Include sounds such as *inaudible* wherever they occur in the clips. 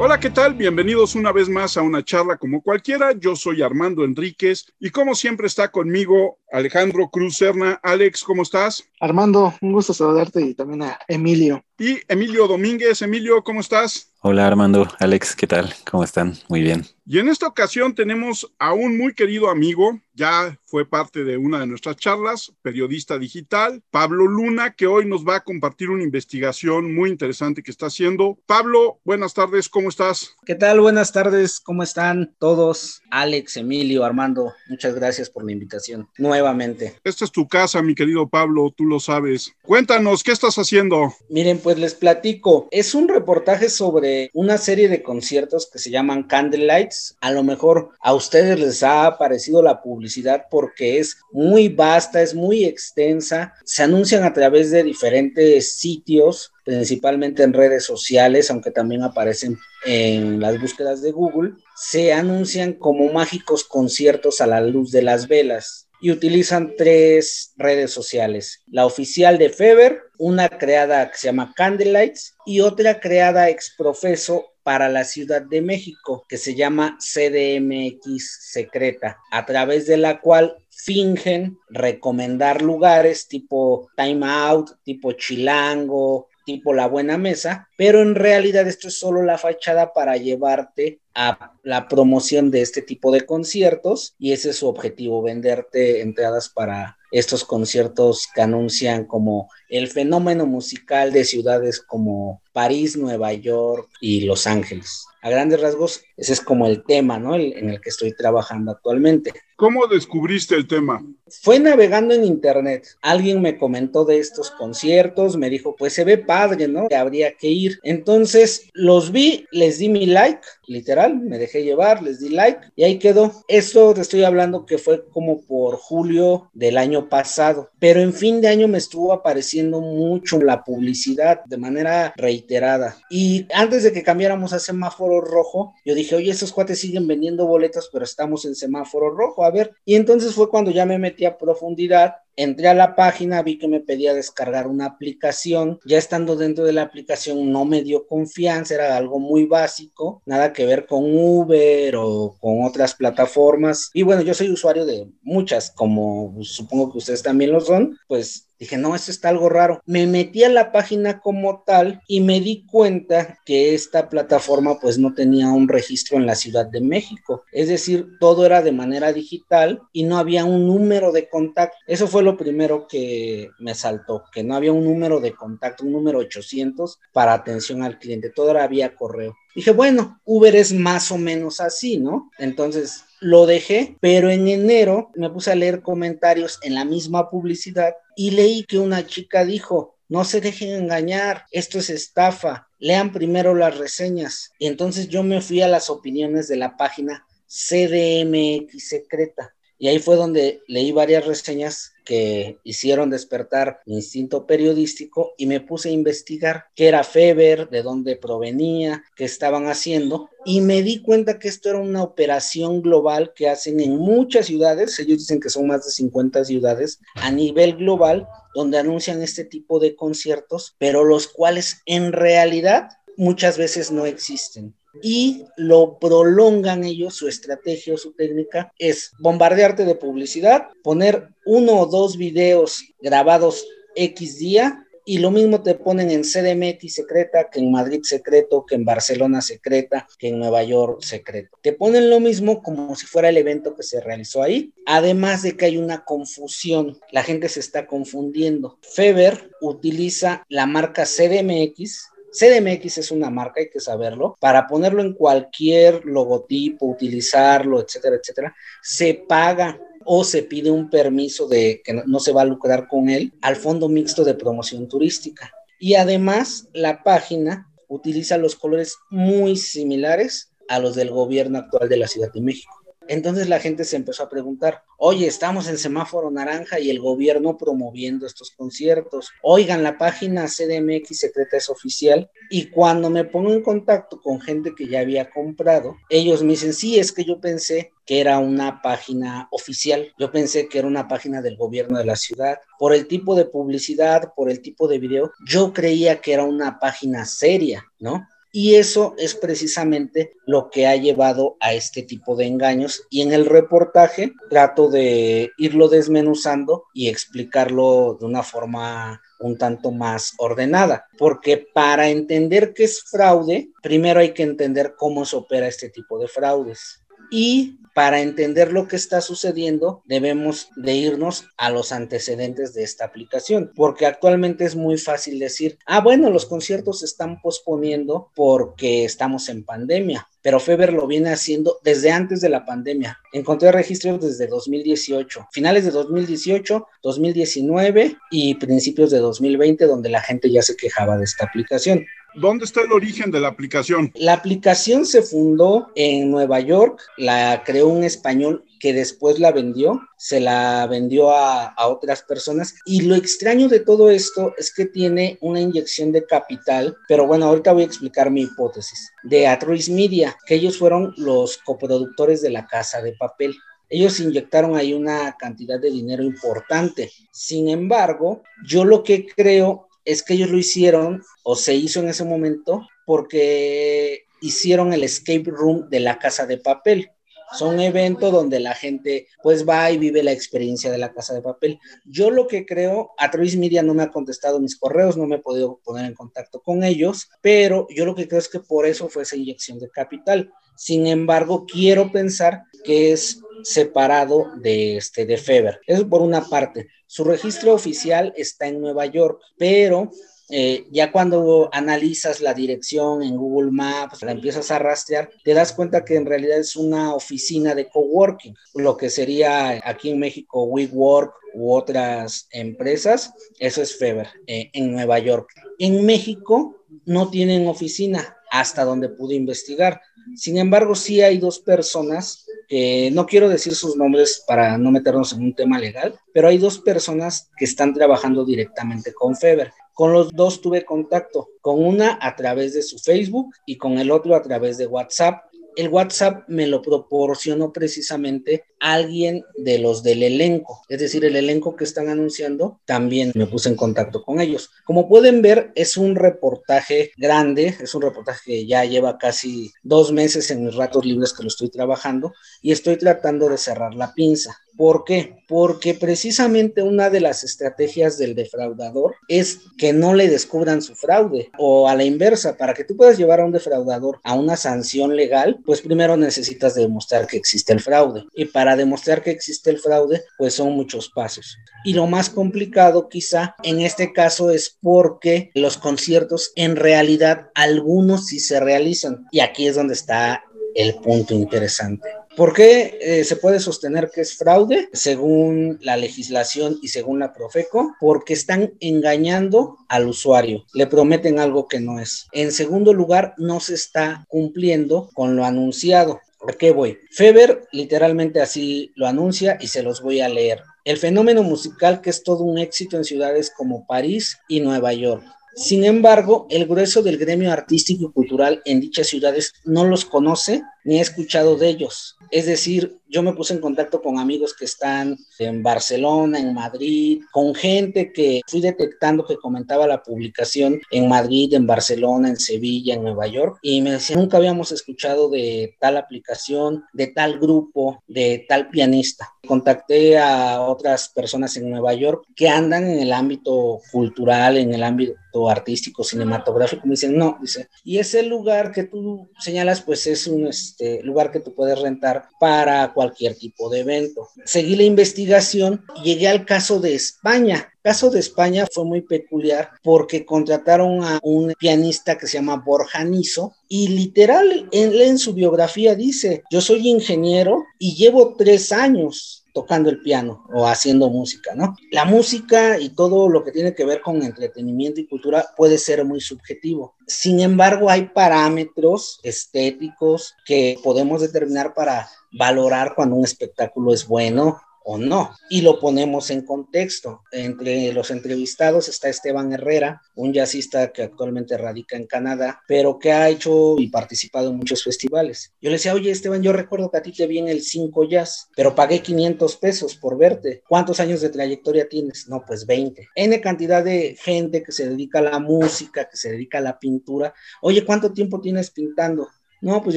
Hola, ¿qué tal? Bienvenidos una vez más a una charla como cualquiera. Yo soy Armando Enríquez y como siempre está conmigo Alejandro Cruz Serna. Alex, ¿cómo estás? Armando, un gusto saludarte y también a Emilio. Y Emilio Domínguez. Emilio, ¿cómo estás? Hola Armando, Alex, ¿qué tal? ¿Cómo están? Muy bien. Y en esta ocasión tenemos a un muy querido amigo, ya fue parte de una de nuestras charlas, periodista digital, Pablo Luna, que hoy nos va a compartir una investigación muy interesante que está haciendo. Pablo, buenas tardes, ¿cómo estás? ¿Qué tal? Buenas tardes, ¿cómo están todos? Alex, Emilio, Armando, muchas gracias por la invitación nuevamente. Esta es tu casa, mi querido Pablo, tú lo sabes. Cuéntanos, ¿qué estás haciendo? Miren, pues les platico. Es un reportaje sobre una serie de conciertos que se llaman Candlelights. A lo mejor a ustedes les ha aparecido la publicidad porque es muy vasta, es muy extensa, se anuncian a través de diferentes sitios, principalmente en redes sociales, aunque también aparecen en las búsquedas de Google, se anuncian como mágicos conciertos a la luz de las velas y utilizan tres redes sociales. La oficial de Feber, una creada que se llama Candlelights y otra creada ex profeso para la Ciudad de México, que se llama CDMX Secreta, a través de la cual fingen recomendar lugares tipo Time Out, tipo Chilango, tipo La Buena Mesa, pero en realidad esto es solo la fachada para llevarte a la promoción de este tipo de conciertos y ese es su objetivo, venderte entradas para estos conciertos que anuncian como el fenómeno musical de ciudades como París, Nueva York y Los Ángeles. A grandes rasgos, ese es como el tema, ¿no? en el que estoy trabajando actualmente. ¿Cómo descubriste el tema? Fue navegando en internet. Alguien me comentó de estos conciertos, me dijo, pues se ve padre, ¿no? Que habría que ir. Entonces los vi, les di mi like, literal, me dejé llevar, les di like y ahí quedó. Esto te estoy hablando que fue como por julio del año pasado, pero en fin de año me estuvo apareciendo mucho la publicidad de manera reiterada. Y antes de que cambiáramos a semáforo rojo, yo dije, oye, estos cuates siguen vendiendo boletos, pero estamos en semáforo rojo, a ver. Y entonces fue cuando ya me metí a profundidad entré a la página, vi que me pedía descargar una aplicación. Ya estando dentro de la aplicación no me dio confianza, era algo muy básico, nada que ver con Uber o con otras plataformas. Y bueno, yo soy usuario de muchas, como supongo que ustedes también lo son, pues Dije, no, esto está algo raro. Me metí a la página como tal y me di cuenta que esta plataforma pues no tenía un registro en la Ciudad de México. Es decir, todo era de manera digital y no había un número de contacto. Eso fue lo primero que me saltó, que no había un número de contacto, un número 800 para atención al cliente. Todo era vía correo. Dije, bueno, Uber es más o menos así, ¿no? Entonces lo dejé, pero en enero me puse a leer comentarios en la misma publicidad y leí que una chica dijo, no se dejen engañar, esto es estafa, lean primero las reseñas. Y entonces yo me fui a las opiniones de la página CDMX Secreta. Y ahí fue donde leí varias reseñas que hicieron despertar mi instinto periodístico y me puse a investigar qué era Feber, de dónde provenía, qué estaban haciendo y me di cuenta que esto era una operación global que hacen en muchas ciudades, ellos dicen que son más de 50 ciudades a nivel global donde anuncian este tipo de conciertos, pero los cuales en realidad muchas veces no existen y lo prolongan ellos, su estrategia o su técnica es bombardearte de publicidad, poner uno o dos videos grabados X día y lo mismo te ponen en CDMX secreta, que en Madrid secreto, que en Barcelona secreta, que en Nueva York secreto. Te ponen lo mismo como si fuera el evento que se realizó ahí, además de que hay una confusión, la gente se está confundiendo. Feber utiliza la marca CDMX CDMX es una marca, hay que saberlo, para ponerlo en cualquier logotipo, utilizarlo, etcétera, etcétera, se paga o se pide un permiso de que no se va a lucrar con él al Fondo Mixto de Promoción Turística. Y además la página utiliza los colores muy similares a los del gobierno actual de la Ciudad de México. Entonces la gente se empezó a preguntar, oye, estamos en semáforo naranja y el gobierno promoviendo estos conciertos. Oigan, la página CDMX Secreta es oficial. Y cuando me pongo en contacto con gente que ya había comprado, ellos me dicen, sí, es que yo pensé que era una página oficial. Yo pensé que era una página del gobierno de la ciudad. Por el tipo de publicidad, por el tipo de video, yo creía que era una página seria, ¿no? Y eso es precisamente lo que ha llevado a este tipo de engaños. Y en el reportaje trato de irlo desmenuzando y explicarlo de una forma un tanto más ordenada, porque para entender qué es fraude, primero hay que entender cómo se opera este tipo de fraudes. Y para entender lo que está sucediendo, debemos de irnos a los antecedentes de esta aplicación, porque actualmente es muy fácil decir, ah, bueno, los conciertos se están posponiendo porque estamos en pandemia, pero Feber lo viene haciendo desde antes de la pandemia. Encontré registros desde 2018, finales de 2018, 2019 y principios de 2020, donde la gente ya se quejaba de esta aplicación. ¿Dónde está el origen de la aplicación? La aplicación se fundó en Nueva York, la creó un español que después la vendió, se la vendió a, otras personas. Y lo extraño de todo esto es que tiene una inyección de capital, pero bueno, ahorita voy a explicar mi hipótesis, de Atrois Media, que ellos fueron los coproductores de la casa de papel. Ellos inyectaron ahí una cantidad de dinero importante. Sin embargo, yo lo que creo es que ellos lo hicieron o se hizo en ese momento porque hicieron el escape room de la casa de papel. Son eventos donde la gente pues va y vive la experiencia de la casa de papel. Yo lo que creo, a través Media no me ha contestado mis correos, no me he podido poner en contacto con ellos, pero yo lo que creo es que por eso fue esa inyección de capital. Sin embargo, quiero pensar que es separado de este de Feber. Eso por una parte. Su registro oficial está en Nueva York, pero eh, ya cuando analizas la dirección en Google Maps, la empiezas a rastrear, te das cuenta que en realidad es una oficina de coworking, lo que sería aquí en México WeWork u otras empresas, eso es Feber eh, en Nueva York. En México no tienen oficina, hasta donde pude investigar. Sin embargo, sí hay dos personas, que no quiero decir sus nombres para no meternos en un tema legal, pero hay dos personas que están trabajando directamente con Feber. Con los dos tuve contacto, con una a través de su Facebook y con el otro a través de WhatsApp el WhatsApp me lo proporcionó precisamente alguien de los del elenco, es decir, el elenco que están anunciando, también me puse en contacto con ellos. Como pueden ver, es un reportaje grande, es un reportaje que ya lleva casi dos meses en mis ratos libres que lo estoy trabajando y estoy tratando de cerrar la pinza. ¿Por qué? Porque precisamente una de las estrategias del defraudador es que no le descubran su fraude o a la inversa, para que tú puedas llevar a un defraudador a una sanción legal, pues primero necesitas demostrar que existe el fraude. Y para demostrar que existe el fraude, pues son muchos pasos. Y lo más complicado quizá en este caso es porque los conciertos en realidad algunos sí se realizan. Y aquí es donde está el punto interesante. ¿Por qué eh, se puede sostener que es fraude según la legislación y según la Profeco? Porque están engañando al usuario, le prometen algo que no es. En segundo lugar, no se está cumpliendo con lo anunciado. ¿Por qué voy? Feber literalmente así lo anuncia y se los voy a leer. El fenómeno musical que es todo un éxito en ciudades como París y Nueva York. Sin embargo, el grueso del gremio artístico y cultural en dichas ciudades no los conoce ni ha escuchado de ellos. Es decir, yo me puse en contacto con amigos que están en Barcelona, en Madrid, con gente que fui detectando que comentaba la publicación en Madrid, en Barcelona, en Sevilla, en Nueva York, y me decían, nunca habíamos escuchado de tal aplicación, de tal grupo, de tal pianista. Contacté a otras personas en Nueva York que andan en el ámbito cultural, en el ámbito artístico, cinematográfico, me dicen, no, dice, y ese lugar que tú señalas, pues es un este, lugar que tú puedes rentar para cualquier tipo de evento. Seguí la investigación y llegué al caso de España. El caso de España fue muy peculiar porque contrataron a un pianista que se llama Borja Niso y literal él en su biografía dice, yo soy ingeniero y llevo tres años tocando el piano o haciendo música, ¿no? La música y todo lo que tiene que ver con entretenimiento y cultura puede ser muy subjetivo. Sin embargo, hay parámetros estéticos que podemos determinar para valorar cuando un espectáculo es bueno o no. Y lo ponemos en contexto. Entre los entrevistados está Esteban Herrera, un jazzista que actualmente radica en Canadá, pero que ha hecho y participado en muchos festivales. Yo le decía, oye Esteban, yo recuerdo que a ti te vi en el 5 Jazz, pero pagué 500 pesos por verte. ¿Cuántos años de trayectoria tienes? No, pues 20. N cantidad de gente que se dedica a la música, que se dedica a la pintura. Oye, ¿cuánto tiempo tienes pintando? No, pues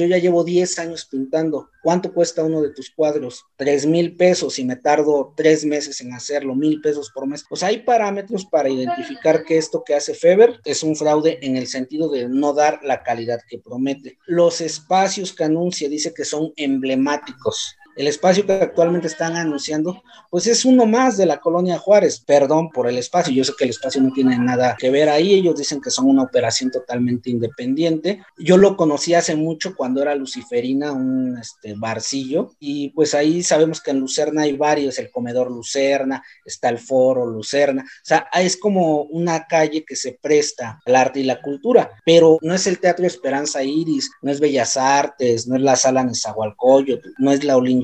yo ya llevo 10 años pintando. ¿Cuánto cuesta uno de tus cuadros? Tres mil pesos y me tardo tres meses en hacerlo, mil pesos por mes. O sea, hay parámetros para identificar que esto que hace Feber es un fraude en el sentido de no dar la calidad que promete. Los espacios que anuncia dice que son emblemáticos. El espacio que actualmente están anunciando, pues es uno más de la colonia Juárez. Perdón por el espacio, yo sé que el espacio no tiene nada que ver ahí, ellos dicen que son una operación totalmente independiente. Yo lo conocí hace mucho cuando era Luciferina, un este, barcillo, y pues ahí sabemos que en Lucerna hay varios, el comedor Lucerna, está el foro Lucerna, o sea, es como una calle que se presta al arte y la cultura, pero no es el Teatro Esperanza Iris, no es Bellas Artes, no es la Sala Nezahualcóyotl, no es la Olin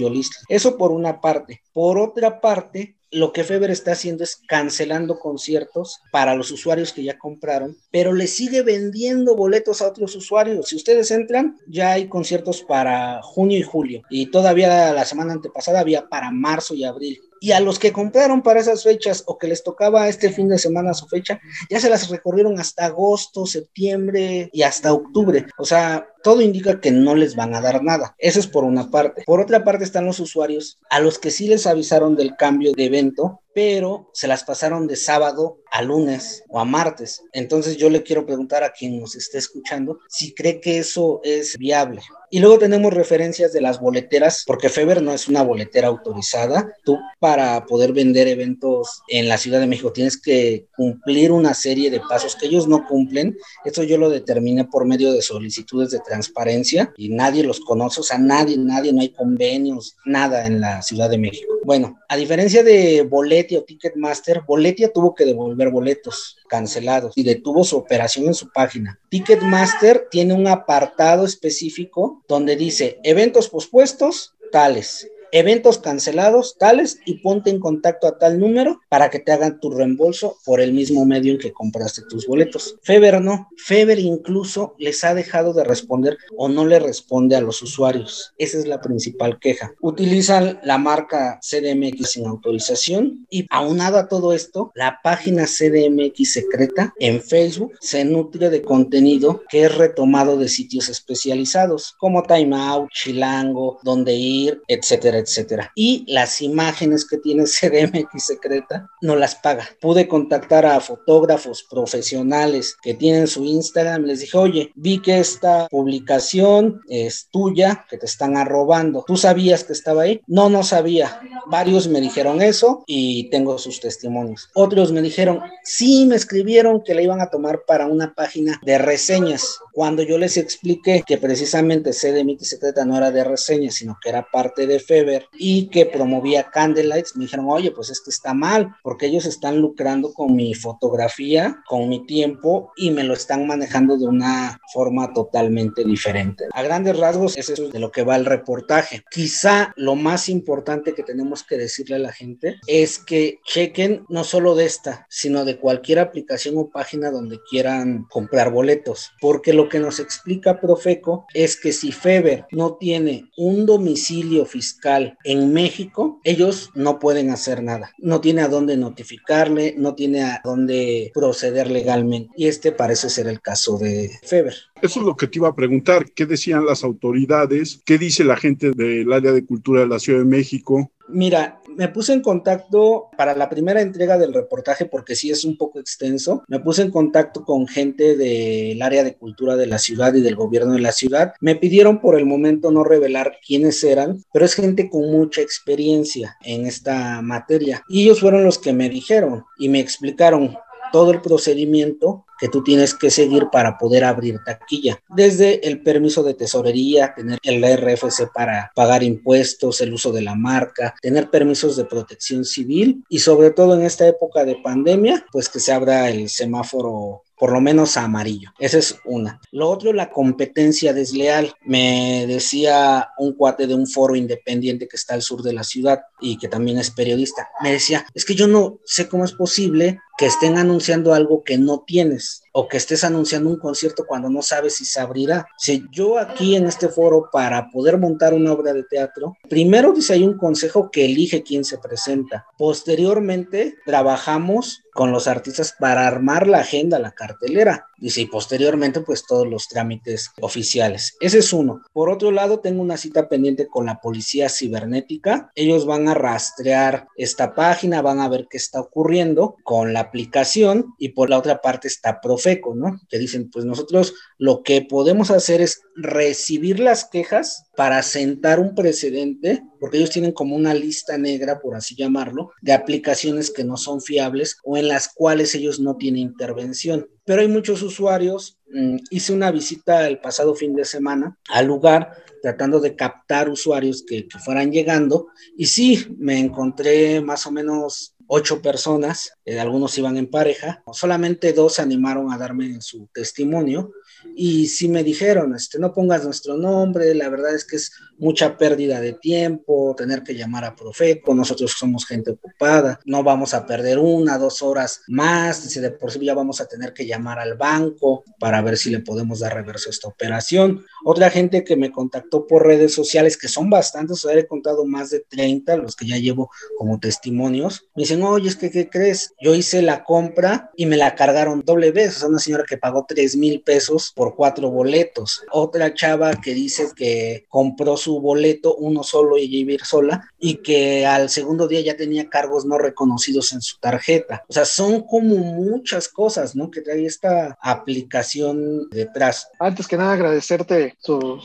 eso por una parte. Por otra parte, lo que Feber está haciendo es cancelando conciertos para los usuarios que ya compraron, pero le sigue vendiendo boletos a otros usuarios. Si ustedes entran, ya hay conciertos para junio y julio, y todavía la semana antepasada había para marzo y abril. Y a los que compraron para esas fechas o que les tocaba este fin de semana su fecha, ya se las recorrieron hasta agosto, septiembre y hasta octubre. O sea, todo indica que no les van a dar nada. Eso es por una parte. Por otra parte están los usuarios a los que sí les avisaron del cambio de evento, pero se las pasaron de sábado a lunes o a martes. Entonces yo le quiero preguntar a quien nos esté escuchando si cree que eso es viable. Y luego tenemos referencias de las boleteras, porque Feber no es una boletera autorizada. Tú para poder vender eventos en la Ciudad de México tienes que cumplir una serie de pasos que ellos no cumplen. Esto yo lo determiné por medio de solicitudes de transparencia y nadie los conoce, o sea, nadie, nadie, no hay convenios, nada en la Ciudad de México. Bueno, a diferencia de Boletia o Ticketmaster, Boletia tuvo que devolver boletos cancelados y detuvo su operación en su página. Ticketmaster tiene un apartado específico donde dice eventos pospuestos tales eventos cancelados tales y ponte en contacto a tal número para que te hagan tu reembolso por el mismo medio en que compraste tus boletos. Feber no, Feber incluso les ha dejado de responder o no le responde a los usuarios. Esa es la principal queja. Utilizan la marca CDMX sin autorización y aunado a todo esto, la página CDMX secreta en Facebook se nutre de contenido que es retomado de sitios especializados como Time Out, Chilango, Donde Ir, etcétera etcétera. Y las imágenes que tiene *laughs* CDMX Secreta no las paga. Pude contactar a fotógrafos profesionales que tienen su Instagram. Les dije, oye, vi que esta publicación es tuya, que te están arrobando. ¿Tú sabías que estaba ahí? No, no sabía. Varios me dijeron eso y tengo sus testimonios. Otros me dijeron, sí, me escribieron que la iban a tomar para una página de reseñas. Cuando yo les expliqué que precisamente CDMX Secreta no era de reseñas, sino que era parte de FEB, y que promovía Candlelights, me dijeron, oye, pues es que está mal, porque ellos están lucrando con mi fotografía, con mi tiempo y me lo están manejando de una forma totalmente diferente. A grandes rasgos, eso es de lo que va el reportaje. Quizá lo más importante que tenemos que decirle a la gente es que chequen no solo de esta, sino de cualquier aplicación o página donde quieran comprar boletos, porque lo que nos explica Profeco es que si Feber no tiene un domicilio fiscal, en México, ellos no pueden hacer nada. No tiene a dónde notificarle, no tiene a dónde proceder legalmente. Y este parece ser el caso de Feber. Eso es lo que te iba a preguntar. ¿Qué decían las autoridades? ¿Qué dice la gente del área de cultura de la Ciudad de México? Mira, me puse en contacto para la primera entrega del reportaje porque sí es un poco extenso. Me puse en contacto con gente del área de cultura de la ciudad y del gobierno de la ciudad. Me pidieron por el momento no revelar quiénes eran, pero es gente con mucha experiencia en esta materia. Y ellos fueron los que me dijeron y me explicaron todo el procedimiento que tú tienes que seguir para poder abrir taquilla. Desde el permiso de tesorería, tener el RFC para pagar impuestos, el uso de la marca, tener permisos de protección civil y sobre todo en esta época de pandemia, pues que se abra el semáforo por lo menos amarillo. Esa es una. Lo otro, la competencia desleal. Me decía un cuate de un foro independiente que está al sur de la ciudad y que también es periodista. Me decía, es que yo no sé cómo es posible que estén anunciando algo que no tienes o que estés anunciando un concierto cuando no sabes si se abrirá. Si yo aquí en este foro para poder montar una obra de teatro, primero dice hay un consejo que elige quién se presenta. Posteriormente trabajamos con los artistas para armar la agenda, la cartelera. Dice, y posteriormente, pues todos los trámites oficiales. Ese es uno. Por otro lado, tengo una cita pendiente con la policía cibernética. Ellos van a rastrear esta página, van a ver qué está ocurriendo con la aplicación y por la otra parte está Profeco, ¿no? Que dicen, pues nosotros lo que podemos hacer es recibir las quejas para sentar un precedente, porque ellos tienen como una lista negra, por así llamarlo, de aplicaciones que no son fiables o en las cuales ellos no tienen intervención. Pero hay muchos usuarios, mm, hice una visita el pasado fin de semana al lugar tratando de captar usuarios que, que fueran llegando y sí, me encontré más o menos ocho personas, eh, algunos iban en pareja, solamente dos se animaron a darme su testimonio y sí me dijeron, este, no pongas nuestro nombre, la verdad es que es mucha pérdida de tiempo, tener que llamar a Profeco, nosotros somos gente ocupada, no vamos a perder una, dos horas más, dice, de por sí ya vamos a tener que llamar al banco para ver si le podemos dar reverso a esta operación. Otra gente que me contactó por redes sociales, que son bastantes, he contado más de 30, los que ya llevo como testimonios, me dicen, oye, es que, ¿qué crees? Yo hice la compra y me la cargaron doble vez, o sea, una señora que pagó 3 mil pesos por cuatro boletos. Otra chava que dice que compró su boleto, uno solo y vivir sola, y que al segundo día ya tenía cargos no reconocidos en su tarjeta. O sea, son como muchas cosas, ¿no? Que trae esta aplicación detrás. Antes que nada, agradecerte su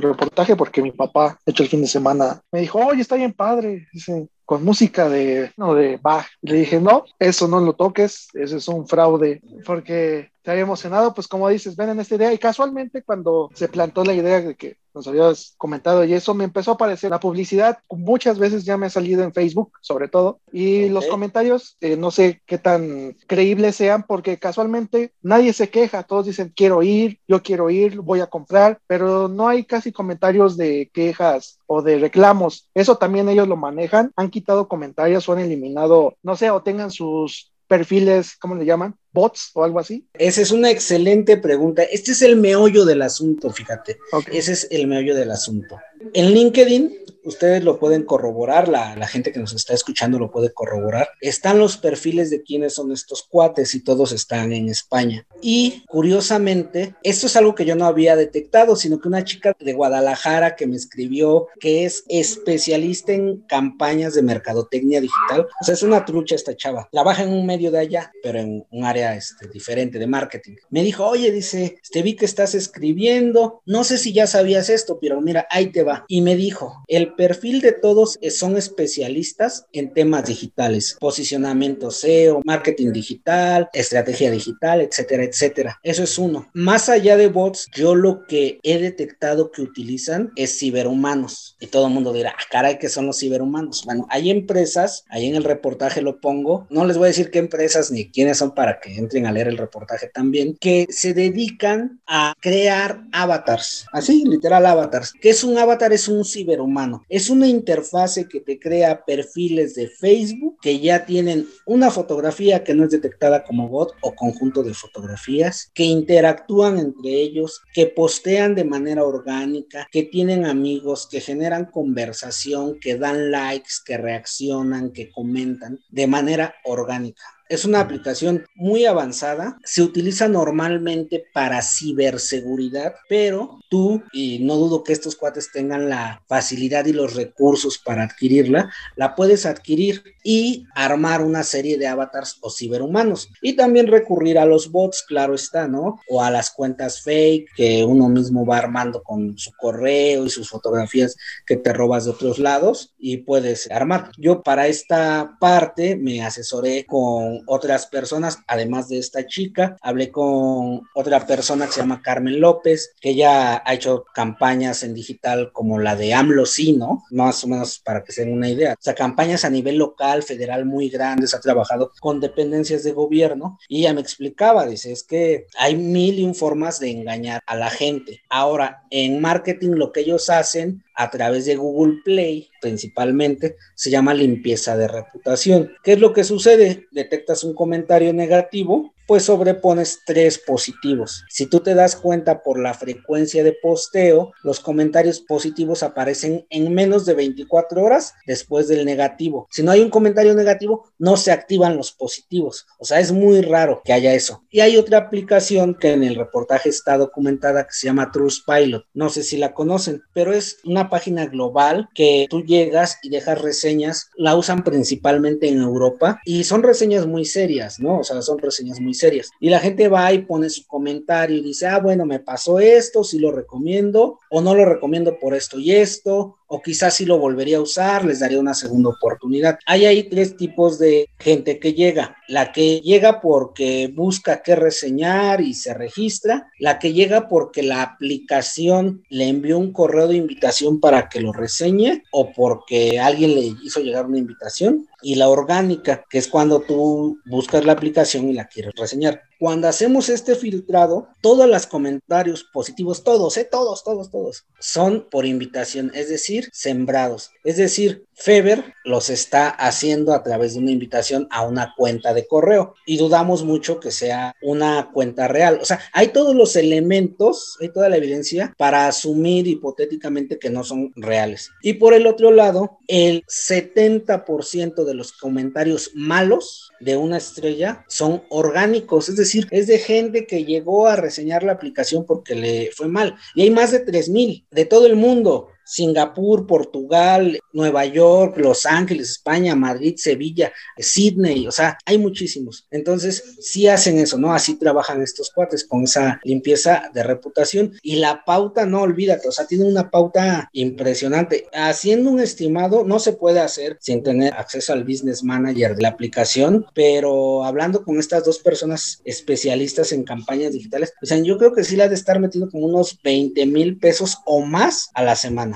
reportaje porque mi papá, hecho el fin de semana, me dijo, oye, está bien padre. Dice, con música de, no, de Bach. le dije, no, eso no lo toques, eso es un fraude, porque te había emocionado, pues como dices, ven en esta idea. Y casualmente cuando se plantó la idea de que nos habías comentado y eso me empezó a aparecer la publicidad, muchas veces ya me ha salido en Facebook, sobre todo, y los comentarios, eh, no sé qué tan creíbles sean, porque casualmente nadie se queja, todos dicen, quiero ir, yo quiero ir, voy a comprar, pero no hay casi comentarios de quejas o de reclamos. Eso también ellos lo manejan, han quitado comentarios o han eliminado, no sé, o tengan sus perfiles, ¿cómo le llaman? Bots o algo así? Esa es una excelente pregunta. Este es el meollo del asunto, fíjate. Ese es el meollo del asunto. En LinkedIn, ustedes lo pueden corroborar, la, la, gente que nos está escuchando lo puede corroborar. Están los perfiles de quiénes son estos cuates y todos están en España. Y curiosamente, esto es algo que yo no había detectado, sino que una chica de Guadalajara que me escribió que es especialista en campañas de mercadotecnia digital. O sea, es una trucha esta chava. La baja en un medio de allá, pero en un área este, diferente de marketing. Me dijo, oye, dice, te vi que estás escribiendo. No sé si ya sabías esto, pero mira, ahí te va. Y me dijo, el perfil de todos son especialistas en temas digitales, posicionamiento SEO, marketing digital, estrategia digital, etcétera, etcétera. Eso es uno. Más allá de bots, yo lo que he detectado que utilizan es ciberhumanos. Y todo el mundo dirá, ah, caray, ¿qué son los ciberhumanos? Bueno, hay empresas, ahí en el reportaje lo pongo, no les voy a decir qué empresas ni quiénes son para que entren a leer el reportaje también, que se dedican a crear avatars, así, literal avatars. ¿Qué es un avatar? Es un ciberhumano. Es una interfase que te crea perfiles de Facebook que ya tienen una fotografía que no es detectada como bot o conjunto de fotografías, que interactúan entre ellos, que postean de manera orgánica, que tienen amigos, que generan conversación, que dan likes, que reaccionan, que comentan de manera orgánica. Es una aplicación muy avanzada, se utiliza normalmente para ciberseguridad, pero tú, y no dudo que estos cuates tengan la facilidad y los recursos para adquirirla, la puedes adquirir y armar una serie de avatars o ciberhumanos. Y también recurrir a los bots, claro está, ¿no? O a las cuentas fake que uno mismo va armando con su correo y sus fotografías que te robas de otros lados y puedes armar. Yo para esta parte me asesoré con otras personas, además de esta chica. Hablé con otra persona que se llama Carmen López, que ya ha hecho campañas en digital como la de AMLO, sí, ¿no? Más o menos para que se den una idea. O sea, campañas a nivel local, federal muy grandes, ha trabajado con dependencias de gobierno y ella me explicaba, dice, es que hay mil y un formas de engañar a la gente. Ahora, en marketing lo que ellos hacen a través de Google Play principalmente se llama limpieza de reputación. ¿Qué es lo que sucede? Detectas un comentario negativo, pues sobrepones tres positivos. Si tú te das cuenta por la frecuencia de posteo, los comentarios positivos aparecen en menos de 24 horas después del negativo. Si no hay un comentario negativo, no se activan los positivos. O sea, es muy raro que haya eso. Y hay otra aplicación que en el reportaje está documentada que se llama Trustpilot. No sé si la conocen, pero es una página global que tú llegas y dejas reseñas. La usan principalmente en Europa y son reseñas muy serias, ¿no? O sea, son reseñas muy serias. Y la gente va y pone su comentario y dice, ah, bueno, me pasó esto, si lo recomiendo o no lo recomiendo por esto y esto, o quizás si lo volvería a usar, les daría una segunda oportunidad. Hay ahí tres tipos de gente que llega. La que llega porque busca qué reseñar y se registra, la que llega porque la aplicación le envió un correo de invitación para que lo reseñe o porque alguien le hizo llegar una invitación, y la orgánica, que es cuando tú buscas la aplicación y la quieres reseñar. Cuando hacemos este filtrado, todos los comentarios positivos, todos, ¿eh? todos, todos, todos, son por invitación, es decir, sembrados. Es decir, Feber los está haciendo a través de una invitación a una cuenta de correo y dudamos mucho que sea una cuenta real. O sea, hay todos los elementos, hay toda la evidencia para asumir hipotéticamente que no son reales. Y por el otro lado, el 70% de los comentarios malos de una estrella son orgánicos, es decir, es de gente que llegó a reseñar la aplicación porque le fue mal. Y hay más de 3.000 de todo el mundo. Singapur, Portugal, Nueva York, Los Ángeles, España, Madrid, Sevilla, Sydney, o sea, hay muchísimos. Entonces, sí hacen eso, ¿no? Así trabajan estos cuates con esa limpieza de reputación y la pauta, no olvídate, o sea, tiene una pauta impresionante. Haciendo un estimado, no se puede hacer sin tener acceso al business manager de la aplicación, pero hablando con estas dos personas especialistas en campañas digitales, o sea, yo creo que sí la de estar metiendo como unos 20 mil pesos o más a la semana.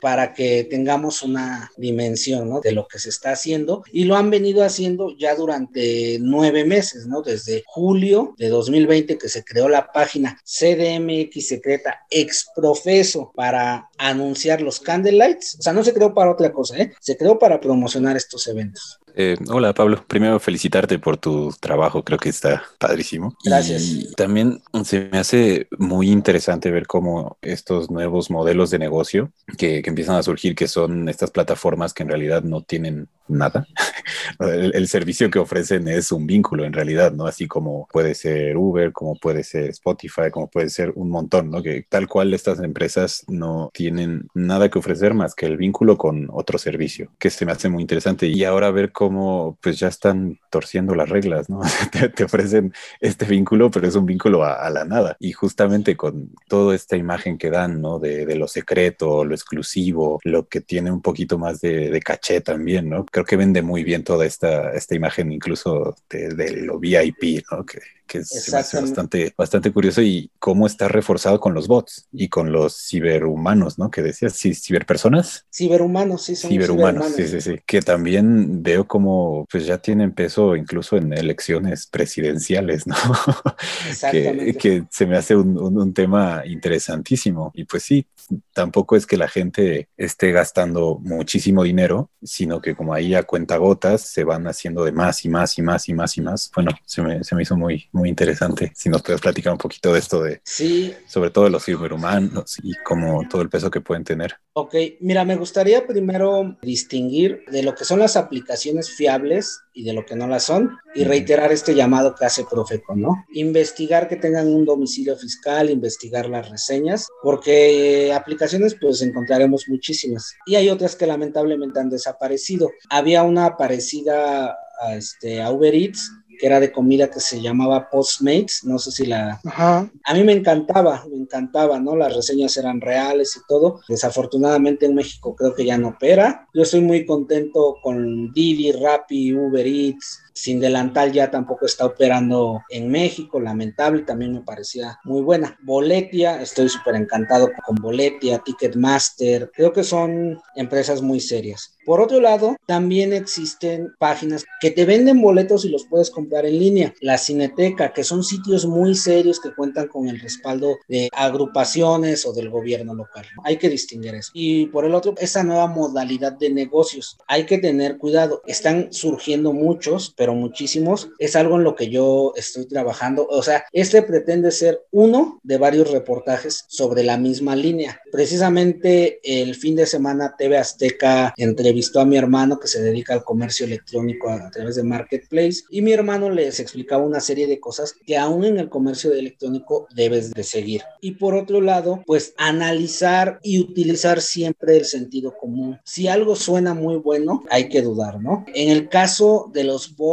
Para que tengamos una dimensión. De lo que se está haciendo. Y lo han venido haciendo ya durante nueve meses. Desde julio de 2020 que se creó la página CDMX Secreta Exprofeso para anunciar los Candlelights. O sea, no se creó para otra cosa, ¿eh? Se creó para promocionar estos eventos. Eh, hola Pablo, primero felicitarte por tu trabajo, creo que está padrísimo. Gracias. Y también se me hace muy interesante ver cómo estos nuevos modelos de negocio que, que empiezan a surgir, que son estas plataformas que en realidad no tienen nada. *laughs* el, el, servicio que ofrecen es un vínculo en realidad, ¿no? Así como puede ser Uber, como puede ser Spotify, como puede ser un montón, ¿no? Que tal cual estas empresas no tienen nada que ofrecer más que el vínculo con otro servicio, que se me hace muy interesante. Y ahora ver cómo pues ya están torciendo las reglas, ¿no? *laughs* te, te, ofrecen este vínculo, pero es un vínculo a, la nada. Y justamente con toda esta imagen que dan, ¿no? De, de lo secreto, lo exclusivo, lo que tiene un poquito más de, de caché también, ¿no? Creo que vende muy bien toda esta, esta imagen, incluso de, de lo VIP, ¿no? Que, que es bastante, bastante curioso y cómo está reforzado con los bots y con los ciberhumanos, ¿no? Que decías, sí, ciberpersonas. Ciberhumanos, sí, son ciberhumanos. ciberhumanos. Sí, sí, sí. Que también veo como, pues ya tienen peso incluso en elecciones presidenciales, ¿no? *laughs* que, que, se me hace un, un, un tema interesantísimo. Y pues sí, tampoco es que la gente esté gastando muchísimo dinero, sino que como ahí a cuentagotas se van haciendo de más y más y más y más y más. Bueno, se me, se me hizo muy, muy interesante. Si nos puedes platicar un poquito de esto de, sí. sobre todo de los ciberhumanos y como todo el peso que pueden tener. Ok, mira, me gustaría primero distinguir de lo que son las aplicaciones fiables y de lo que no las son y reiterar este llamado que hace Profeco, ¿no? Investigar que tengan un domicilio fiscal, investigar las reseñas, porque aplicaciones pues encontraremos muchísimas y hay otras que lamentablemente han desaparecido. Había una parecida a, este, a Uber Eats que era de comida que se llamaba Postmates, no sé si la... A mí me encantaba, me encantaba, ¿no? Las reseñas eran reales y todo. Desafortunadamente en México creo que ya no opera. Yo estoy muy contento con Didi, Rappi, Uber Eats, sin delantal ya tampoco está operando en México, lamentable, también me parecía muy buena. Boletia, estoy súper encantado con Boletia, Ticketmaster, creo que son empresas muy serias. Por otro lado, también existen páginas que te venden boletos y los puedes comprar en línea. La Cineteca, que son sitios muy serios que cuentan con el respaldo de agrupaciones o del gobierno local. Hay que distinguir eso. Y por el otro, esa nueva modalidad de negocios. Hay que tener cuidado. Están surgiendo muchos, pero muchísimos. Es algo en lo que yo estoy trabajando. O sea, este pretende ser uno de varios reportajes sobre la misma línea. Precisamente el fin de semana TV Azteca entrevistó a mi hermano que se dedica al comercio electrónico a, través de Marketplace y mi hermano les explicaba una serie de cosas que aún en el comercio electrónico debes de seguir. Y por otro lado, pues analizar y utilizar siempre el sentido común. Si algo suena muy bueno, hay que dudar, ¿no? En el caso de los bots,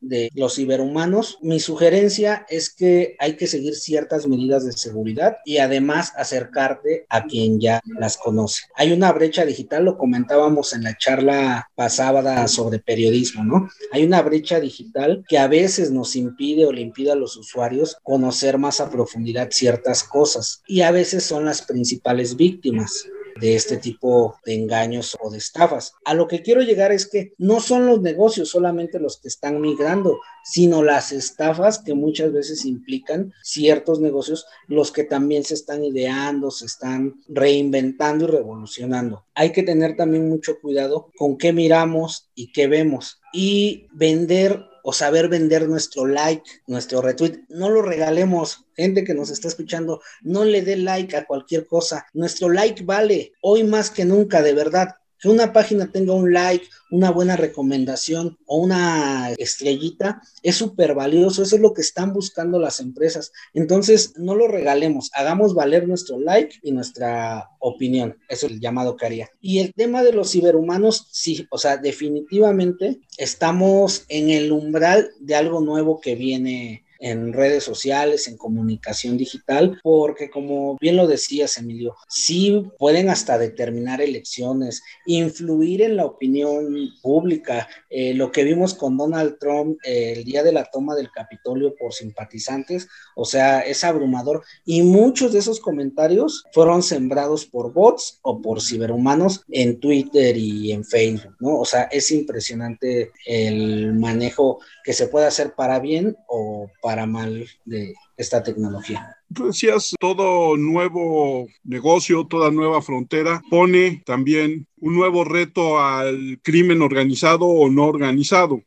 de los ciberhumanos, mi sugerencia es que hay que seguir ciertas medidas de seguridad y además acercarte a quien ya las conoce. Hay una brecha digital, lo comentábamos en la charla pasada sobre periodismo, ¿no? Hay una brecha digital que a veces nos impide o le impide a los usuarios conocer más a profundidad ciertas cosas y a veces son las principales víctimas de este tipo de engaños o de estafas. A lo que quiero llegar es que no son los negocios solamente los que están migrando, sino las estafas que muchas veces implican ciertos negocios, los que también se están ideando, se están reinventando y revolucionando. Hay que tener también mucho cuidado con qué miramos y qué vemos y vender o saber vender nuestro like, nuestro retweet. No lo regalemos. Gente que nos está escuchando, no le dé like a cualquier cosa. Nuestro like vale hoy más que nunca, de verdad que una página tenga un like, una buena recomendación o una estrellita es súper valioso. Eso es lo que están buscando las empresas. Entonces, no lo regalemos, hagamos valer nuestro like y nuestra opinión. Eso es el llamado que haría. Y el tema de los ciberhumanos, sí, o sea, definitivamente estamos en el umbral de algo nuevo que viene en redes sociales, en comunicación digital, porque como bien lo decías, Emilio, sí pueden hasta determinar elecciones, influir en la opinión pública. Eh, lo que vimos con Donald Trump eh, el día de la toma del Capitolio por simpatizantes, o sea, es abrumador. Y muchos de esos comentarios fueron sembrados por bots o por ciberhumanos en Twitter y en Facebook, ¿no? O sea, es impresionante el manejo que se puede hacer para bien o para mal de esta tecnología. Tú decías, todo nuevo negocio, toda nueva frontera pone también un nuevo reto al crimen organizado o no organizado.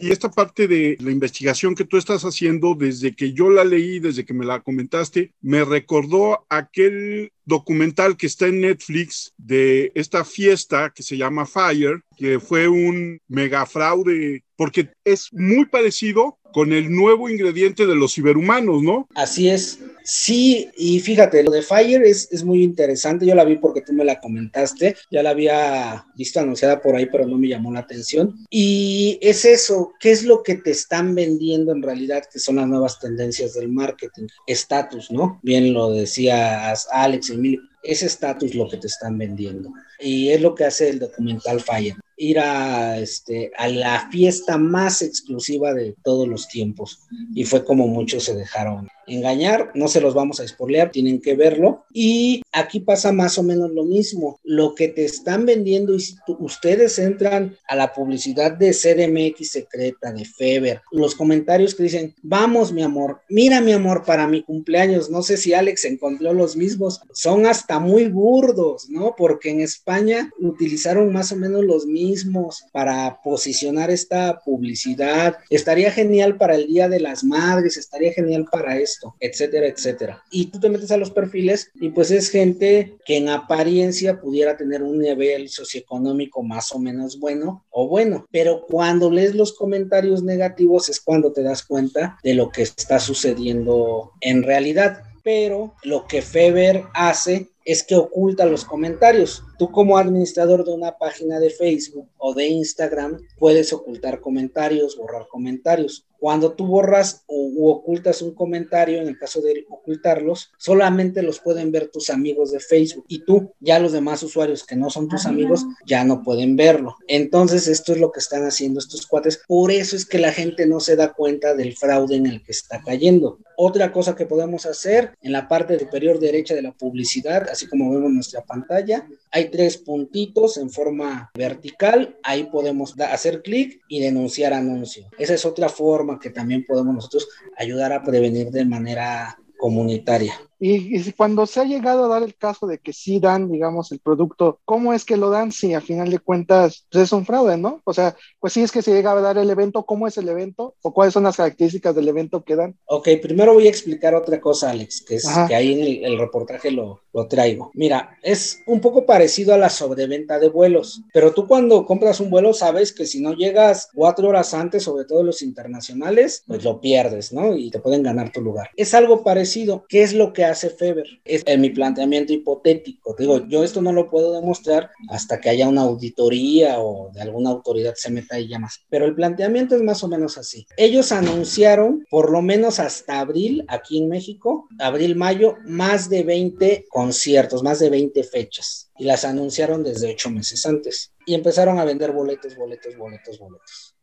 Y esta parte de la investigación que tú estás haciendo, desde que yo la leí, desde que me la comentaste, me recordó aquel documental que está en Netflix de esta fiesta que se llama Fire, que fue un mega fraude, porque es muy parecido con el nuevo ingrediente de los ciberhumanos, ¿no? Así es. Sí, y fíjate, lo de Fire es, es, muy interesante. Yo la vi porque tú me la comentaste. Ya la había visto anunciada por ahí, pero no me llamó la atención. Y es eso, ¿qué es lo que te están vendiendo en realidad? Que son las nuevas tendencias del marketing. Estatus, ¿no? Bien lo decía Alex, Emilio. Es estatus lo que te están vendiendo. Y es lo que hace el documental Fire ir a, este, a la fiesta más exclusiva de todos los tiempos. Y fue como muchos se dejaron engañar, no se los vamos a spoilear, tienen que verlo. Y aquí pasa más o menos lo mismo. Lo que te están vendiendo y si ustedes entran a la publicidad de CDMX secreta, de Feber, los comentarios que dicen, vamos mi amor, mira mi amor para mi cumpleaños, no sé si Alex encontró los mismos, son hasta muy burdos, ¿no? Porque en España utilizaron más o menos los mismos para posicionar esta publicidad. Estaría genial para el Día de las Madres, estaría genial para esto, etcétera, etcétera. Y tú te metes a los perfiles y pues es gente que en apariencia pudiera tener un nivel socioeconómico más o menos bueno o bueno, pero cuando lees los comentarios negativos es cuando te das cuenta de lo que está sucediendo en realidad. Pero lo que Feber hace es que oculta los comentarios. Tú como administrador de una página de Facebook o de Instagram puedes ocultar comentarios, borrar comentarios. Cuando tú borras o ocultas un comentario, en el caso de ocultarlos, solamente los pueden ver tus amigos de Facebook y tú, ya los demás usuarios que no son tus amigos, ya no pueden verlo. Entonces, esto es lo que están haciendo estos cuates. Por eso es que la gente no se da cuenta del fraude en el que está cayendo. Otra cosa que podemos hacer en la parte superior derecha de la publicidad, así como vemos en nuestra pantalla, hay tres puntitos en forma vertical. Ahí podemos hacer clic y denunciar anuncio. Esa es otra forma que también podemos nosotros ayudar a prevenir de manera comunitaria. Y, cuando se ha llegado a dar el caso de que sí dan, digamos, el producto, ¿cómo es que lo dan si a final de cuentas pues, es un fraude, ¿no? O sea, pues sí es que se llega a dar el evento, ¿cómo es el evento? ¿O cuáles son las características del evento que dan? Ok, primero voy a explicar otra cosa, Alex, que es que ahí en el, reportaje lo, lo traigo. Mira, es un poco parecido a la sobreventa de vuelos, pero tú cuando compras un vuelo sabes que si no llegas cuatro horas antes, sobre todo los internacionales, pues lo pierdes, ¿no? Y te pueden ganar tu lugar. Es algo parecido. ¿Qué es lo que hace Feber. Es en mi planteamiento hipotético. Digo, yo esto no lo puedo demostrar hasta que haya una auditoría o de alguna autoridad se meta y llamas. Pero el planteamiento es más o menos así. Ellos anunciaron, por lo menos hasta abril, aquí en México, abril-mayo, más de 20 conciertos, más de 20 fechas. Y las anunciaron desde ocho meses antes. Y empezaron a vender boletos, boletos, boletos, boletos.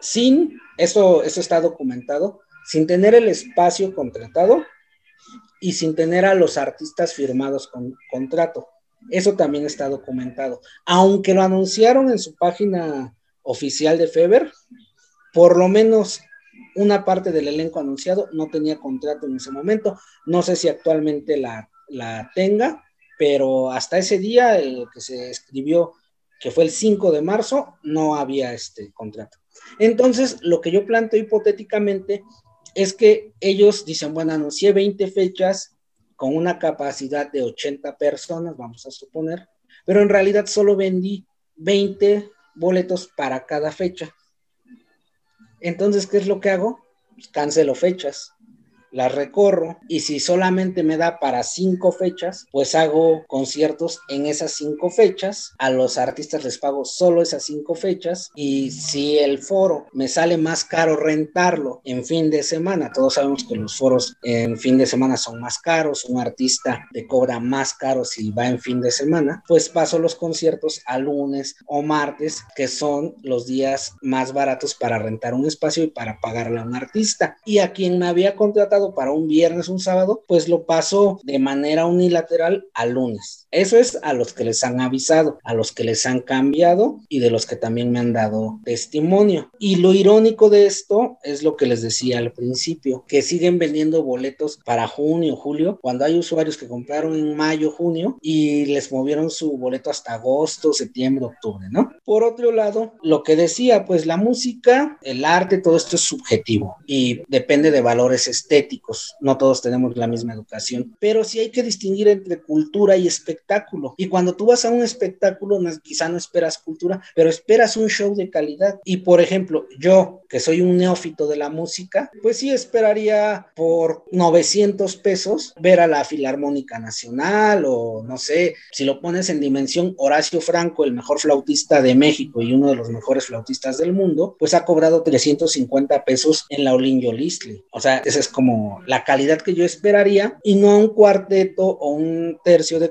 Sin, esto, esto está documentado, sin tener el espacio contratado y sin tener a los artistas firmados con contrato. Eso también está documentado. Aunque lo anunciaron en su página oficial de Feber, por lo menos una parte del elenco anunciado no tenía contrato en ese momento. No sé si actualmente la, la tenga, pero hasta ese día, el que se escribió, que fue el 5 de marzo, no había este contrato. Entonces, lo que yo planteo hipotéticamente es que ellos dicen, bueno, anuncié 20 fechas con una capacidad de 80 personas, vamos a suponer, pero en realidad solo vendí 20 boletos para cada fecha. Entonces, ¿qué es lo que hago? Pues cancelo fechas las recorro y si solamente me da para cinco fechas, pues hago conciertos en esas cinco fechas. A los artistas les pago solo esas cinco fechas y si el foro me sale más caro rentarlo en fin de semana, todos sabemos que los foros en fin de semana son más caros, un artista te cobra más caro si va en fin de semana, pues paso los conciertos a lunes o martes, que son los días más baratos para rentar un espacio y para pagarle a un artista. Y a quien me había contratado para un viernes, un sábado, pues lo paso de manera unilateral al lunes. Eso es a los que les han avisado, a los que les han cambiado y de los que también me han dado testimonio. Y lo irónico de esto es lo que les decía al principio, que siguen vendiendo boletos para junio, julio, cuando hay usuarios que compraron en mayo, junio y les movieron su boleto hasta agosto, septiembre, octubre, ¿no? Por otro lado, lo que decía, pues la música, el arte, todo esto es subjetivo y depende de valores estéticos no todos tenemos la misma educación, pero sí hay que distinguir entre cultura y espectáculo. Y cuando tú vas a un espectáculo, quizá no esperas cultura, pero esperas un show de calidad. Y por ejemplo, yo, que soy un neófito de la música, pues sí esperaría por 900 pesos ver a la Filarmónica Nacional o no sé, si lo pones en dimensión, Horacio Franco, el mejor flautista de México y uno de los mejores flautistas del mundo, pues ha cobrado 350 pesos en la Olinjo Listley. O sea, ese es como la calidad que yo esperaría y no un cuarteto o un tercio de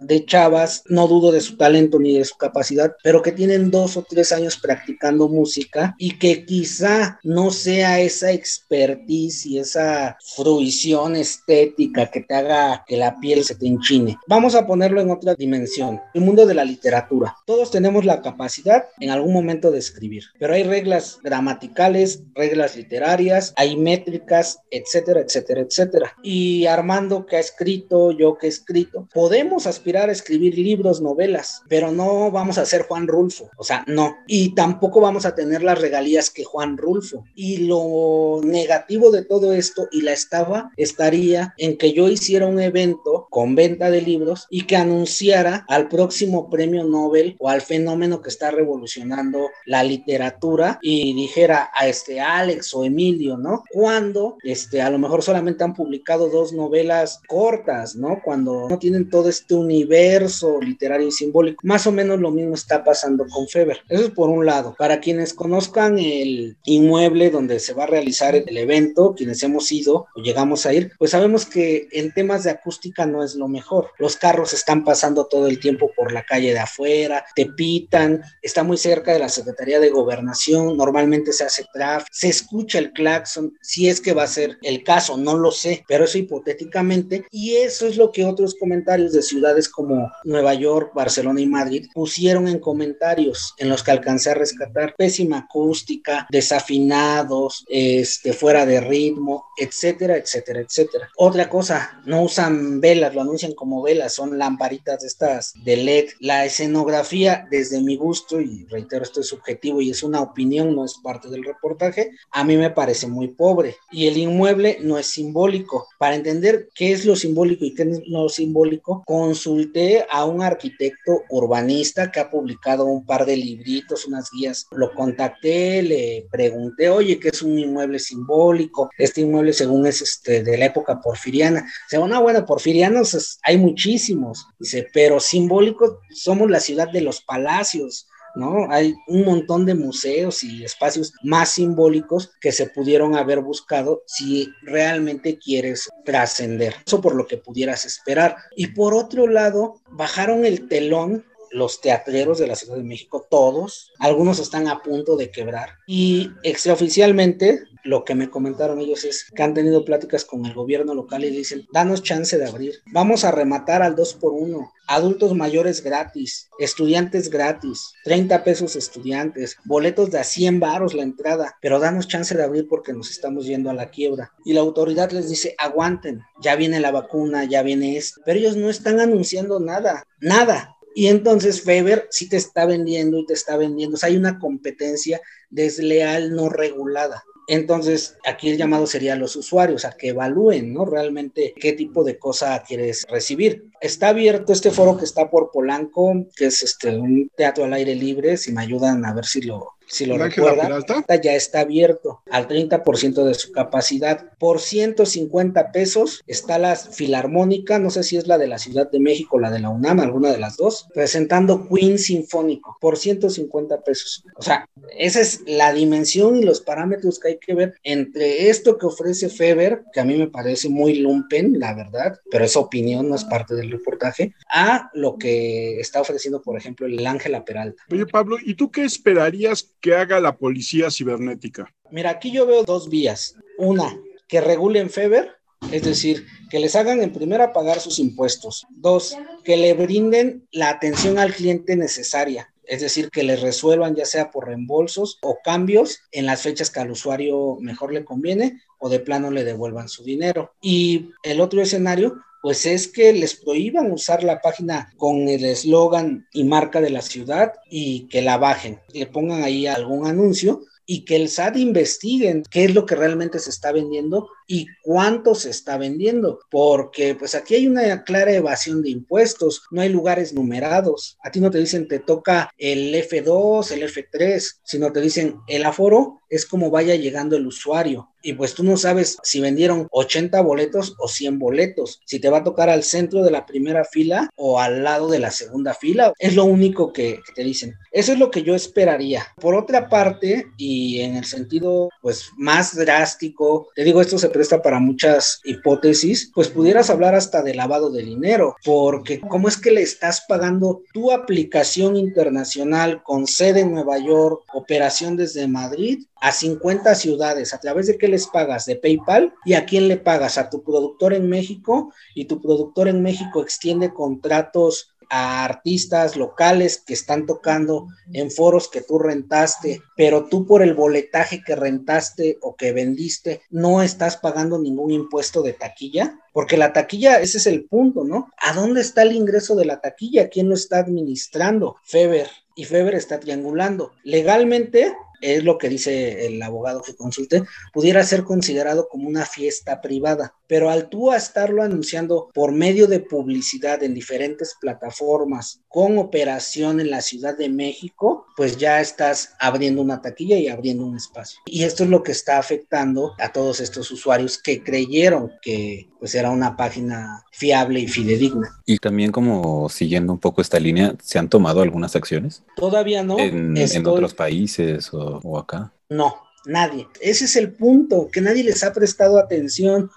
de chavas, no dudo de su talento ni de su capacidad, pero que tienen dos o tres años practicando música y que quizá no sea esa expertise y esa fruición estética que te haga que la piel se te enchine. Vamos a ponerlo en otra dimensión, el mundo de la literatura. Todos tenemos la capacidad en algún momento de escribir, pero hay reglas gramaticales, reglas literarias, hay métricas, etc etcétera, etcétera, etcétera. Y Armando que ha escrito, yo que he escrito, podemos aspirar a escribir libros, novelas, pero no vamos a ser Juan Rulfo, o sea, no. Y tampoco vamos a tener las regalías que Juan Rulfo. Y lo negativo de todo esto y la estaba estaría en que yo hiciera un evento con venta de libros y que anunciara al próximo premio Nobel o al fenómeno que está revolucionando la literatura y dijera a este Alex o Emilio, ¿no? Cuando este a lo mejor solamente han publicado dos novelas cortas, ¿no? Cuando no tienen todo este universo literario y simbólico. Más o menos lo mismo está pasando con Feber. Eso es por un lado. Para quienes conozcan el inmueble donde se va a realizar el evento, quienes hemos ido o llegamos a ir, pues sabemos que en temas de acústica no es lo mejor. Los carros están pasando todo el tiempo por la calle de afuera, te pitan, está muy cerca de la Secretaría de Gobernación, normalmente se hace tráfico, se escucha el claxon, si es que va a ser el caso, no lo sé, pero eso hipotéticamente, y eso es lo que otros comentarios de ciudades como Nueva York, Barcelona y Madrid pusieron en comentarios en los que alcancé a rescatar pésima acústica, desafinados, este, fuera de ritmo, etcétera, etcétera, etcétera. Otra cosa, no usan velas, lo anuncian como velas, son lamparitas de estas de LED. La escenografía, desde mi gusto, y reitero, esto es subjetivo y es una opinión, no es parte del reportaje, a mí me parece muy pobre. Y el inmueble no es simbólico. Para entender qué es lo simbólico y qué es lo simbólico, consulté a un arquitecto urbanista que ha publicado un par de libritos, unas guías. Lo contacté, le pregunté, oye, ¿qué es un inmueble simbólico? Este inmueble, según es este, de la época porfiriana. Dice, no, bueno, porfirianos hay muchísimos. Dice, pero simbólicos somos la ciudad de los palacios ¿no? Hay un montón de museos y espacios más simbólicos que se pudieron haber buscado si realmente quieres trascender. Eso por lo que pudieras esperar. Y por otro lado, bajaron el telón los teatreros de la Ciudad de México, todos, algunos están a punto de quebrar. Y extraoficialmente, lo que me comentaron ellos es que han tenido pláticas con el gobierno local y dicen, danos chance de abrir, vamos a rematar al 2 por 1 adultos mayores gratis, estudiantes gratis, 30 pesos estudiantes, boletos de a 100 varos la entrada, pero danos chance de abrir porque nos estamos yendo a la quiebra. Y la autoridad les dice, aguanten, ya viene la vacuna, ya viene esto, pero ellos no están anunciando nada, nada. Y entonces Weber sí te está vendiendo y te está vendiendo. O sea, hay una competencia desleal no regulada. Entonces, aquí el llamado sería a los usuarios a que evalúen, ¿no? Realmente qué tipo de cosa quieres recibir. Está abierto este foro que está por Polanco, que es este un teatro al aire libre, si me ayudan a ver si lo si lo recuerdan, ya está abierto al 30% de su capacidad. Por 150 pesos está la Filarmónica, no sé si es la de la Ciudad de México, la de la UNAM, alguna de las dos, presentando Queen Sinfónico por 150 pesos. O sea, esa es la dimensión y los parámetros que hay que ver entre esto que ofrece Feber, que a mí me parece muy lumpen, la verdad, pero esa opinión, no es parte del reportaje, a lo que está ofreciendo, por ejemplo, el Ángela Peralta. Oye, Pablo, ¿y tú qué esperarías que haga la policía cibernética? Mira, aquí yo veo dos vías. Una, que regulen Feber, es decir, que les hagan en primera pagar sus impuestos. Dos, que le brinden la atención al cliente necesaria. Es decir, que les resuelvan ya sea por reembolsos o cambios en las fechas que al usuario mejor le conviene o de plano le devuelvan su dinero. Y el otro escenario, pues es que les prohíban usar la página con el eslogan y marca de la ciudad y que la bajen, le pongan ahí algún anuncio y que el SAT investiguen qué es lo que realmente se está vendiendo y cuánto se está vendiendo, porque pues aquí hay una clara evasión de impuestos, no hay lugares numerados, a ti no te dicen te toca el F2, el F3, sino te dicen el aforo es como vaya llegando el usuario. Y pues tú no sabes si vendieron 80 boletos o 100 boletos, si te va a tocar al centro de la primera fila o al lado de la segunda fila. Es lo único que, que te dicen. Eso es lo que yo esperaría. Por otra parte, y en el sentido pues más drástico, te digo, esto se presta para muchas hipótesis, pues pudieras hablar hasta de lavado de dinero, porque ¿cómo es que le estás pagando tu aplicación internacional con sede en Nueva York, operación desde Madrid? a 50 ciudades, ¿a través de qué les pagas? ¿De PayPal? ¿Y a quién le pagas? A tu productor en México y tu productor en México extiende contratos a artistas locales que están tocando en foros que tú rentaste, pero tú por el boletaje que rentaste o que vendiste no estás pagando ningún impuesto de taquilla, porque la taquilla, ese es el punto, ¿no? ¿A dónde está el ingreso de la taquilla? ¿Quién lo está administrando? Feber. Y Feber está triangulando. Legalmente, es lo que dice el abogado que consulte, pudiera ser considerado como una fiesta privada. Pero al tú a estarlo anunciando por medio de publicidad en diferentes plataformas con operación en la Ciudad de México, pues ya estás abriendo una taquilla y abriendo un espacio. Y esto es lo que está afectando a todos estos usuarios que creyeron que pues era una página fiable y fidedigna. Y también como siguiendo un poco esta línea, ¿se han tomado algunas acciones? Todavía no. ¿En, en otros países o, o acá? No, Nadie. Ese es el punto, que nadie les ha prestado atención.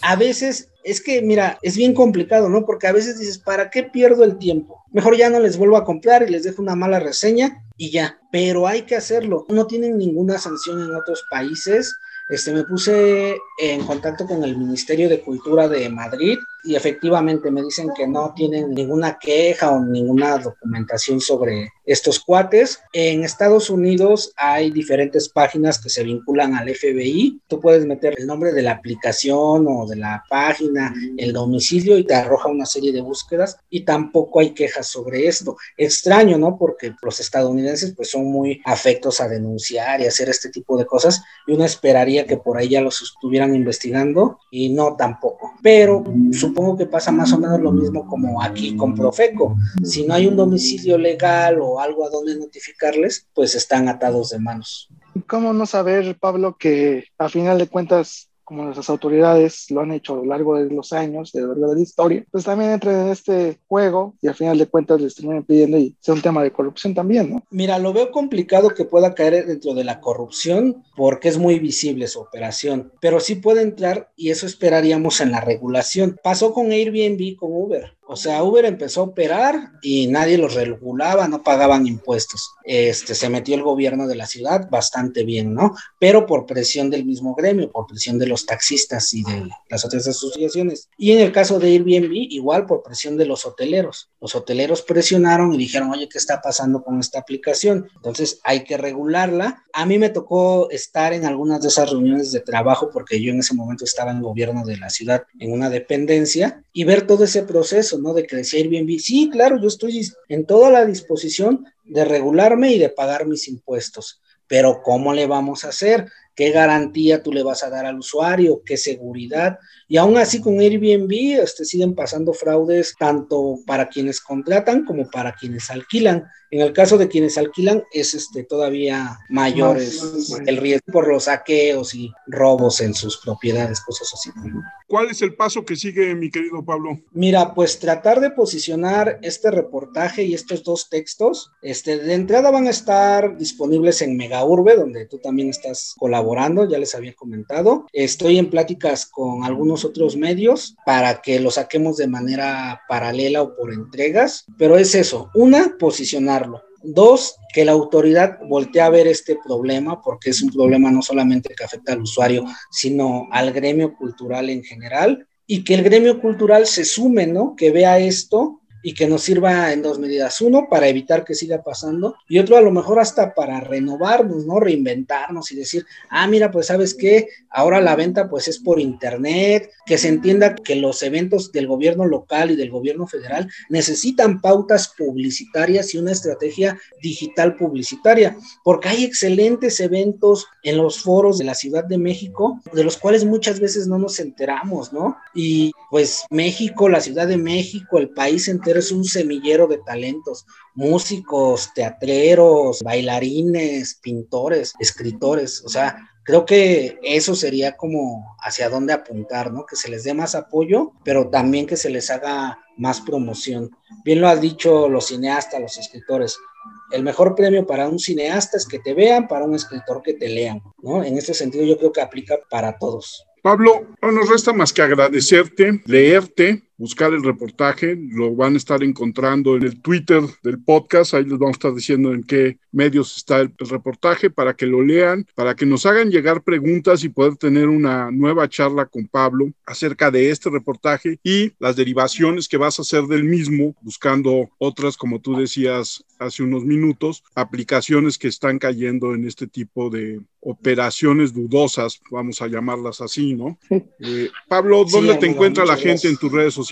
A veces, es que, mira, es bien complicado, ¿no? Porque a veces dices, ¿para qué pierdo el tiempo? Mejor ya no les vuelvo a comprar y les dejo una mala reseña y ya. Pero hay que hacerlo. No tienen ninguna sanción en otros países. Este, me puse en contacto con el Ministerio de Cultura de Madrid y efectivamente me dicen que no tienen ninguna queja o ninguna documentación sobre estos cuates. En Estados Unidos hay diferentes páginas que se vinculan al FBI. Tú puedes meter el nombre de la aplicación o de la página, el domicilio y te arroja una serie de búsquedas y tampoco hay quejas sobre esto. Extraño, ¿no? Porque los estadounidenses pues son muy afectos a denunciar y hacer este tipo de cosas y uno esperaría que por ahí ya los estuvieran investigando y no tampoco. Pero supongo que pasa más o menos lo mismo como aquí con Profeco. Si no hay un domicilio legal o algo a donde notificarles, pues están atados de manos. ¿Cómo no saber, Pablo, que a final de cuentas como nuestras autoridades lo han hecho a lo largo de los años, de la historia, pues también entren en este juego y al final de cuentas les terminen pidiendo y sea un tema de corrupción también, ¿no? Mira, lo veo complicado que pueda caer dentro de la corrupción porque es muy visible su operación, pero sí puede entrar y eso esperaríamos en la regulación. Pasó con Airbnb, con Uber. O sea, Uber empezó a operar y nadie los regulaba, no pagaban impuestos. Este, se metió el gobierno de la ciudad bastante bien, ¿no? Pero por presión del mismo gremio, por presión de los taxistas y de las otras asociaciones. Y en el caso de Airbnb, igual por presión de los hoteleros. Los hoteleros presionaron y dijeron, oye, ¿qué está pasando con esta aplicación? Entonces hay que regularla. A mí me tocó estar en algunas de esas reuniones de trabajo porque yo en ese momento estaba en el gobierno de la ciudad en una dependencia y ver todo ese proceso ¿no? De crecer bien. Sí, claro, yo estoy en toda la disposición de regularme y de pagar mis impuestos, pero ¿cómo le vamos a hacer? ¿Qué garantía tú le vas a dar al usuario? ¿Qué seguridad? Y aún así con Airbnb este, siguen pasando fraudes tanto para quienes contratan como para quienes alquilan. En el caso de quienes alquilan es este, todavía mayor el riesgo por los saqueos y robos en sus propiedades, cosas así. ¿Cuál es el paso que sigue, mi querido Pablo? Mira, pues tratar de posicionar este reportaje y estos dos textos. Este, de entrada van a estar disponibles en Megaurbe, donde tú también estás colaborando, ya les había comentado. Estoy en pláticas con algunos otros medios para que lo saquemos de manera paralela o por entregas, pero es eso, una, posicionarlo. Dos, que la autoridad voltee a ver este problema, porque es un problema no solamente que afecta al usuario, sino al gremio cultural en general, y que el gremio cultural se sume, ¿no? Que vea esto y que nos sirva en dos medidas. Uno, para evitar que siga pasando y otro, a lo mejor hasta para renovarnos, ¿no? Reinventarnos y decir, ah, mira, pues sabes qué, ahora la venta pues es por internet, que se entienda que los eventos del gobierno local y del gobierno federal necesitan pautas publicitarias y una estrategia digital publicitaria, porque hay excelentes eventos en los foros de la Ciudad de México, de los cuales muchas veces no nos enteramos, ¿no? Y pues México, la Ciudad de México, el país entero, es un semillero de talentos, músicos, teatreros, bailarines, pintores, escritores, o sea, creo que eso sería como hacia dónde apuntar, ¿no? Que se les dé más apoyo, pero también que se les haga más promoción. Bien lo han dicho los cineastas, los escritores. El mejor premio para un cineasta es que te vean, para un escritor que te lean, ¿no? En este sentido yo creo que aplica para todos. Pablo, no nos resta más que agradecerte, leerte, buscar el reportaje, lo van a estar encontrando en el Twitter del podcast, ahí les vamos a estar diciendo en qué medios está el, reportaje para que lo lean, para que nos hagan llegar preguntas y poder tener una nueva charla con Pablo acerca de este reportaje y las derivaciones que vas a hacer del mismo, buscando otras, como tú decías hace unos minutos, aplicaciones que están cayendo en este tipo de operaciones dudosas, vamos a llamarlas así, ¿no? Eh, Pablo, ¿dónde te encuentra la gente en tus redes sociales?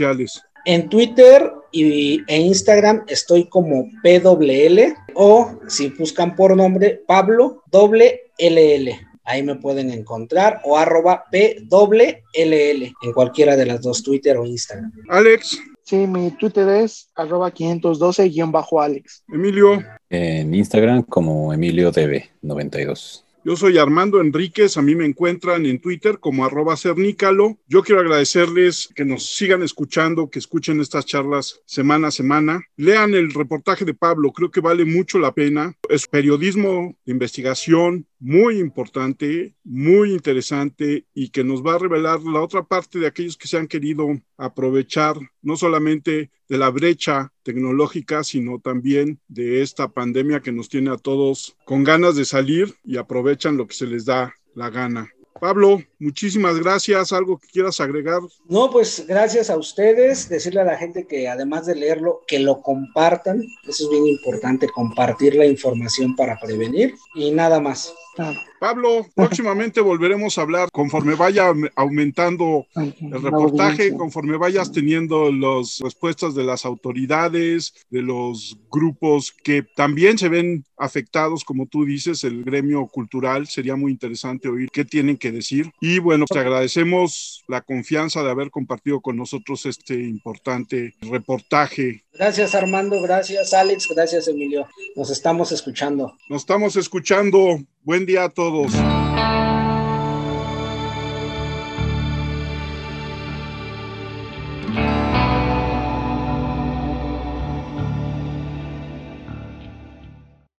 En Twitter y, e Instagram estoy como PWL o si buscan por nombre Pablo LL. ahí me pueden encontrar, o arroba PWLL en cualquiera de las dos, Twitter o Instagram. Alex. Sí, mi Twitter es arroba 512-Alex. Emilio. En Instagram como EmilioDB92. Yo soy Armando Enríquez, a mí me encuentran en Twitter como arroba cernícalo. Yo quiero agradecerles que nos sigan escuchando, que escuchen estas charlas semana a semana. Lean el reportaje de Pablo, creo que vale mucho la pena. Es periodismo de investigación muy importante, muy interesante y que nos va a revelar la otra parte de aquellos que se han querido aprovechar no solamente de la brecha tecnológica, sino también de esta pandemia que nos tiene a todos con ganas de salir y aprovechan lo que se les da la gana. Pablo, muchísimas gracias. ¿Algo que quieras agregar? No, pues gracias a ustedes. Decirle a la gente que además de leerlo, que lo compartan. Eso es bien importante, compartir la información para prevenir. Y nada más. Pablo, próximamente volveremos a hablar conforme vaya aumentando el reportaje, conforme vayas teniendo las respuestas de las autoridades, de los grupos que también se ven afectados, como tú dices, el gremio cultural. Sería muy interesante oír qué tienen que decir. Y bueno, te agradecemos la confianza de haber compartido con nosotros este importante reportaje. Gracias Armando, gracias Alex, gracias Emilio. Nos estamos escuchando. Nos estamos escuchando. Buen día a todos.